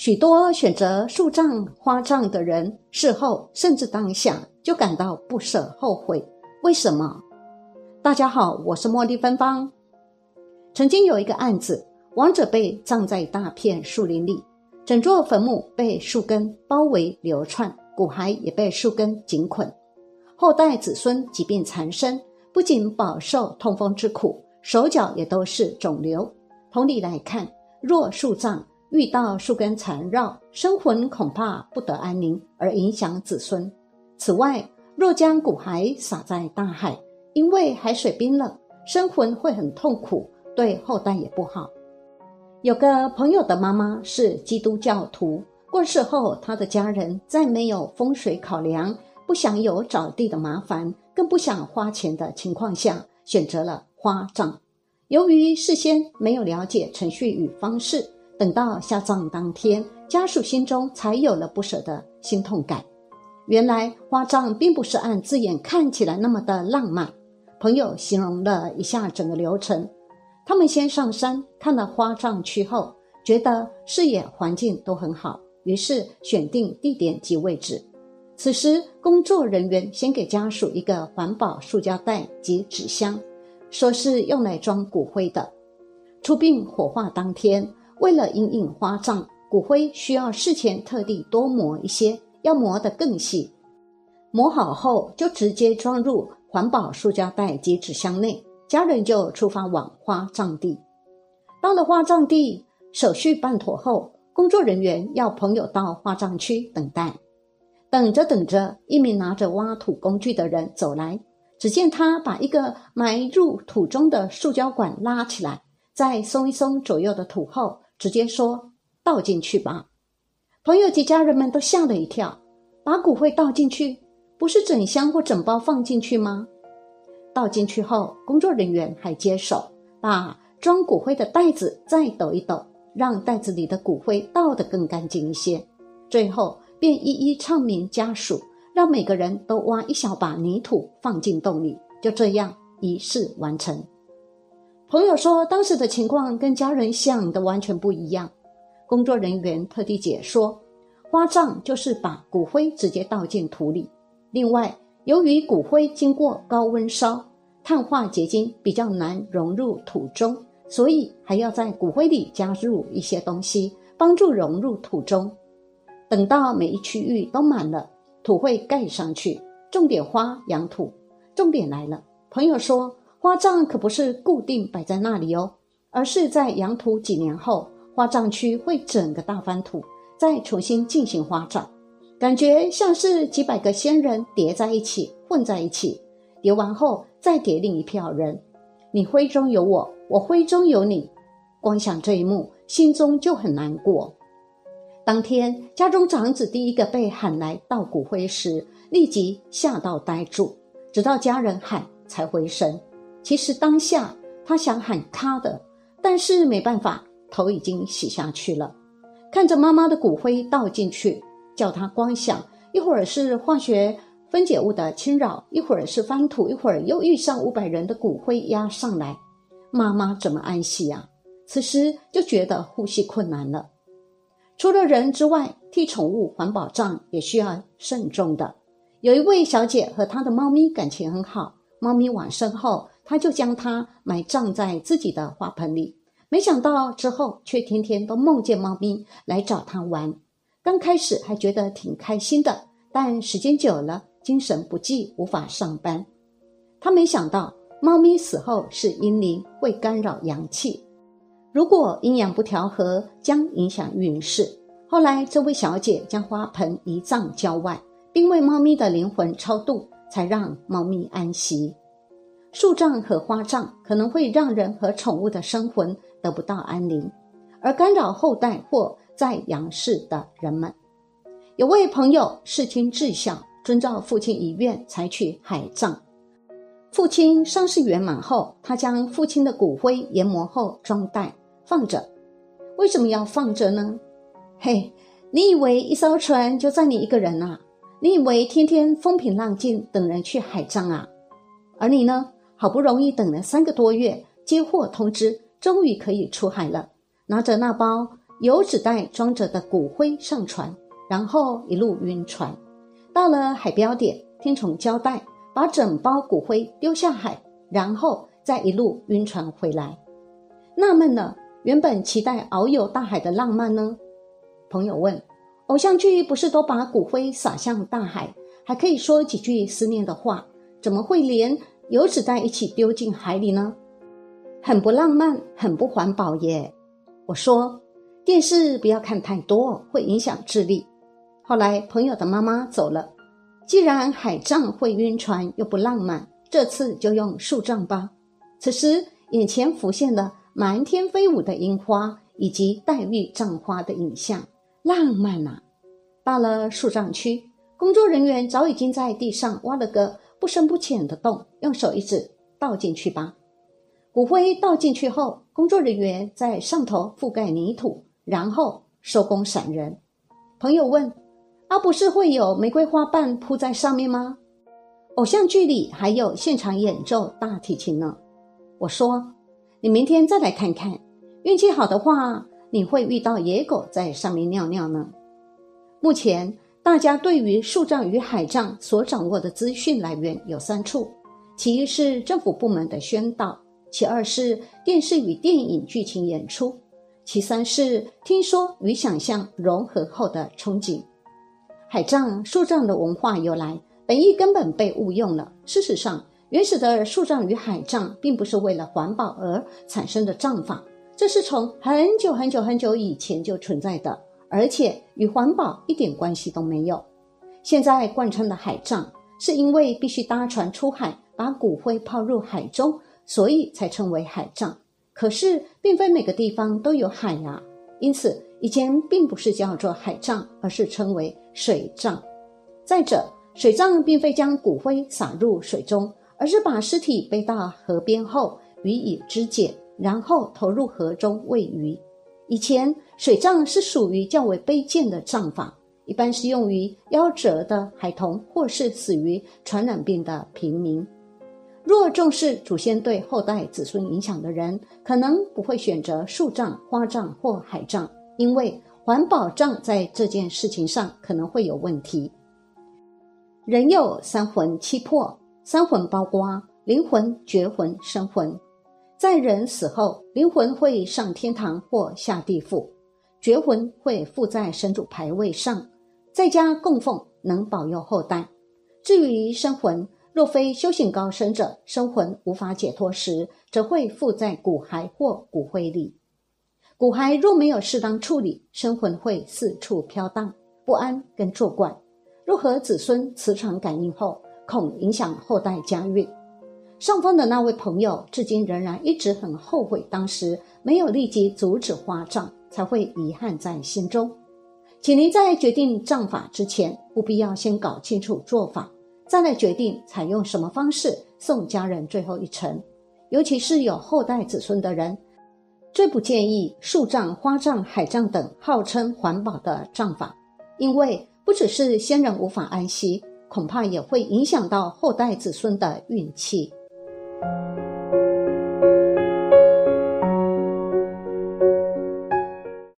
许多选择树葬、花葬的人，事后甚至当下就感到不舍、后悔。为什么？大家好，我是茉莉芬芳。曾经有一个案子，亡者被葬在大片树林里，整座坟墓被树根包围流窜，骨骸也被树根紧捆。后代子孙疾病缠身，不仅饱受痛风之苦，手脚也都是肿瘤。同理来看，若树葬，遇到树根缠绕，生魂恐怕不得安宁，而影响子孙。此外，若将骨骸撒在大海，因为海水冰冷，生魂会很痛苦，对后代也不好。有个朋友的妈妈是基督教徒，过世后，他的家人在没有风水考量、不想有找地的麻烦、更不想花钱的情况下，选择了花葬。由于事先没有了解程序与方式。等到下葬当天，家属心中才有了不舍的心痛感。原来花葬并不是按字眼看起来那么的浪漫。朋友形容了一下整个流程：他们先上山看了花葬区后，觉得视野环境都很好，于是选定地点及位置。此时，工作人员先给家属一个环保塑胶袋及纸箱，说是用来装骨灰的。出殡火化当天。为了引引花葬，骨灰需要事前特地多磨一些，要磨得更细。磨好后就直接装入环保塑胶袋及纸箱内，家人就出发往花葬地。到了花葬地，手续办妥后，工作人员要朋友到花葬区等待。等着等着，一名拿着挖土工具的人走来，只见他把一个埋入土中的塑胶管拉起来，再松一松左右的土后。直接说倒进去吧，朋友及家人们都吓了一跳。把骨灰倒进去，不是整箱或整包放进去吗？倒进去后，工作人员还接手把装骨灰的袋子再抖一抖，让袋子里的骨灰倒得更干净一些。最后便一一唱明家属，让每个人都挖一小把泥土放进洞里。就这样，仪式完成。朋友说，当时的情况跟家人想的完全不一样。工作人员特地解说，花葬就是把骨灰直接倒进土里。另外，由于骨灰经过高温烧，碳化结晶比较难融入土中，所以还要在骨灰里加入一些东西，帮助融入土中。等到每一区域都满了，土会盖上去。种点花养土。重点来了，朋友说。花葬可不是固定摆在那里哦，而是在养土几年后，花葬区会整个大翻土，再重新进行花葬，感觉像是几百个仙人叠在一起，混在一起，叠完后再叠另一票人，你灰中有我，我灰中有你，光想这一幕，心中就很难过。当天家中长子第一个被喊来倒骨灰时，立即吓到呆住，直到家人喊才回神。其实当下他想喊他的，但是没办法，头已经洗下去了。看着妈妈的骨灰倒进去，叫他光想，一会儿是化学分解物的侵扰，一会儿是翻土，一会儿又遇上五百人的骨灰压上来，妈妈怎么安息呀？此时就觉得呼吸困难了。除了人之外，替宠物环保障也需要慎重的。有一位小姐和她的猫咪感情很好，猫咪往生后。他就将它埋葬在自己的花盆里，没想到之后却天天都梦见猫咪来找他玩。刚开始还觉得挺开心的，但时间久了，精神不济，无法上班。他没想到猫咪死后是阴灵，会干扰阳气，如果阴阳不调和，将影响运势。后来，这位小姐将花盆移葬郊外，并为猫咪的灵魂超度，才让猫咪安息。树葬和花葬可能会让人和宠物的生魂得不到安宁，而干扰后代或在阳世的人们。有位朋友视亲至孝，遵照父亲遗愿采取海葬。父亲伤势圆满后，他将父亲的骨灰研磨后装袋放着。为什么要放着呢？嘿，你以为一艘船就载你一个人啊？你以为天天风平浪静等人去海葬啊？而你呢？好不容易等了三个多月，接货通知，终于可以出海了。拿着那包油纸袋装着的骨灰上船，然后一路晕船，到了海标点，听从交代，把整包骨灰丢下海，然后再一路晕船回来。纳闷了，原本期待遨游大海的浪漫呢？朋友问：偶像剧不是都把骨灰撒向大海，还可以说几句思念的话，怎么会连油纸袋一起丢进海里呢？很不浪漫，很不环保耶！我说。电视不要看太多，会影响智力。后来朋友的妈妈走了，既然海葬会晕船又不浪漫，这次就用树葬吧。此时眼前浮现了满天飞舞的樱花以及黛玉葬花的影像，浪漫啊！到了树葬区，工作人员早已经在地上挖了个不深不浅的洞，用手一指，倒进去吧。骨灰倒进去后，工作人员在上头覆盖泥土。然后收工闪人。朋友问：“啊，不是会有玫瑰花瓣铺在上面吗？”偶像剧里还有现场演奏大提琴呢。我说：“你明天再来看看，运气好的话，你会遇到野狗在上面尿尿呢。”目前大家对于树葬与海葬所掌握的资讯来源有三处：其一是政府部门的宣导，其二是电视与电影剧情演出。其三是听说与想象融合后的憧憬。海葬、树葬的文化由来，本意根本被误用了。事实上，原始的树葬与海葬并不是为了环保而产生的葬法，这是从很久很久很久以前就存在的，而且与环保一点关系都没有。现在贯穿的海葬，是因为必须搭船出海，把骨灰抛入海中，所以才称为海葬。可是，并非每个地方都有海呀，因此以前并不是叫做海葬，而是称为水葬。再者，水葬并非将骨灰撒入水中，而是把尸体背到河边后予以肢解，然后投入河中喂鱼。以前水葬是属于较为卑贱的葬法，一般是用于夭折的孩童或是死于传染病的平民。若重视祖先对后代子孙影响的人，可能不会选择树葬、花葬或海葬，因为环保葬在这件事情上可能会有问题。人有三魂七魄，三魂包括灵魂、觉魂、生魂。在人死后，灵魂会上天堂或下地府，绝魂会附在神主牌位上，在家供奉，能保佑后代。至于生魂，若非修行高深者，生魂无法解脱时，则会附在骨骸或骨灰里。骨骸若没有适当处理，生魂会四处飘荡不安跟作怪。若和子孙磁场感应后，恐影响后代家运。上方的那位朋友，至今仍然一直很后悔当时没有立即阻止花葬，才会遗憾在心中。请您在决定葬法之前，务必要先搞清楚做法。再来决定采用什么方式送家人最后一程，尤其是有后代子孙的人，最不建议树葬、花葬、海葬等号称环保的葬法，因为不只是先人无法安息，恐怕也会影响到后代子孙的运气。you